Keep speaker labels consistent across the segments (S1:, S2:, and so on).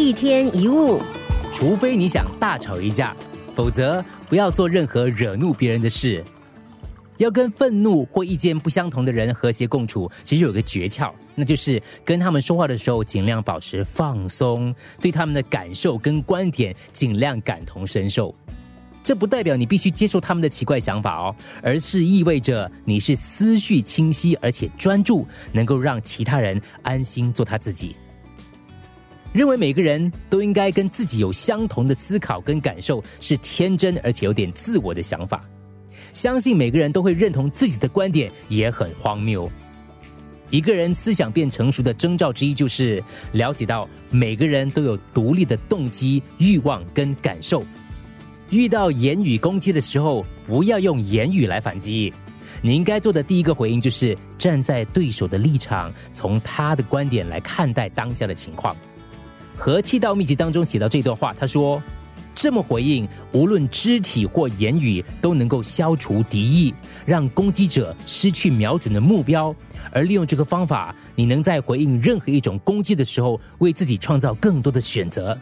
S1: 一天一物，
S2: 除非你想大吵一架，否则不要做任何惹怒别人的事。要跟愤怒或意见不相同的人和谐共处，其实有个诀窍，那就是跟他们说话的时候尽量保持放松，对他们的感受跟观点尽量感同身受。这不代表你必须接受他们的奇怪想法哦，而是意味着你是思绪清晰而且专注，能够让其他人安心做他自己。认为每个人都应该跟自己有相同的思考跟感受，是天真而且有点自我的想法。相信每个人都会认同自己的观点，也很荒谬。一个人思想变成熟的征兆之一，就是了解到每个人都有独立的动机、欲望跟感受。遇到言语攻击的时候，不要用言语来反击。你应该做的第一个回应，就是站在对手的立场，从他的观点来看待当下的情况。和气道秘籍当中写到这段话，他说：“这么回应，无论肢体或言语，都能够消除敌意，让攻击者失去瞄准的目标。而利用这个方法，你能在回应任何一种攻击的时候，为自己创造更多的选择。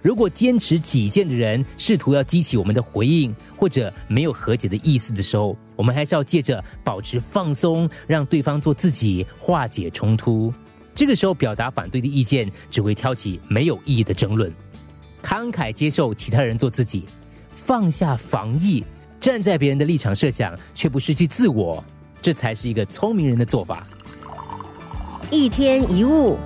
S2: 如果坚持己见的人试图要激起我们的回应，或者没有和解的意思的时候，我们还是要借着保持放松，让对方做自己，化解冲突。”这个时候表达反对的意见，只会挑起没有意义的争论。慷慨接受其他人做自己，放下防御，站在别人的立场设想，却不失去自我，这才是一个聪明人的做法。
S1: 一天一物。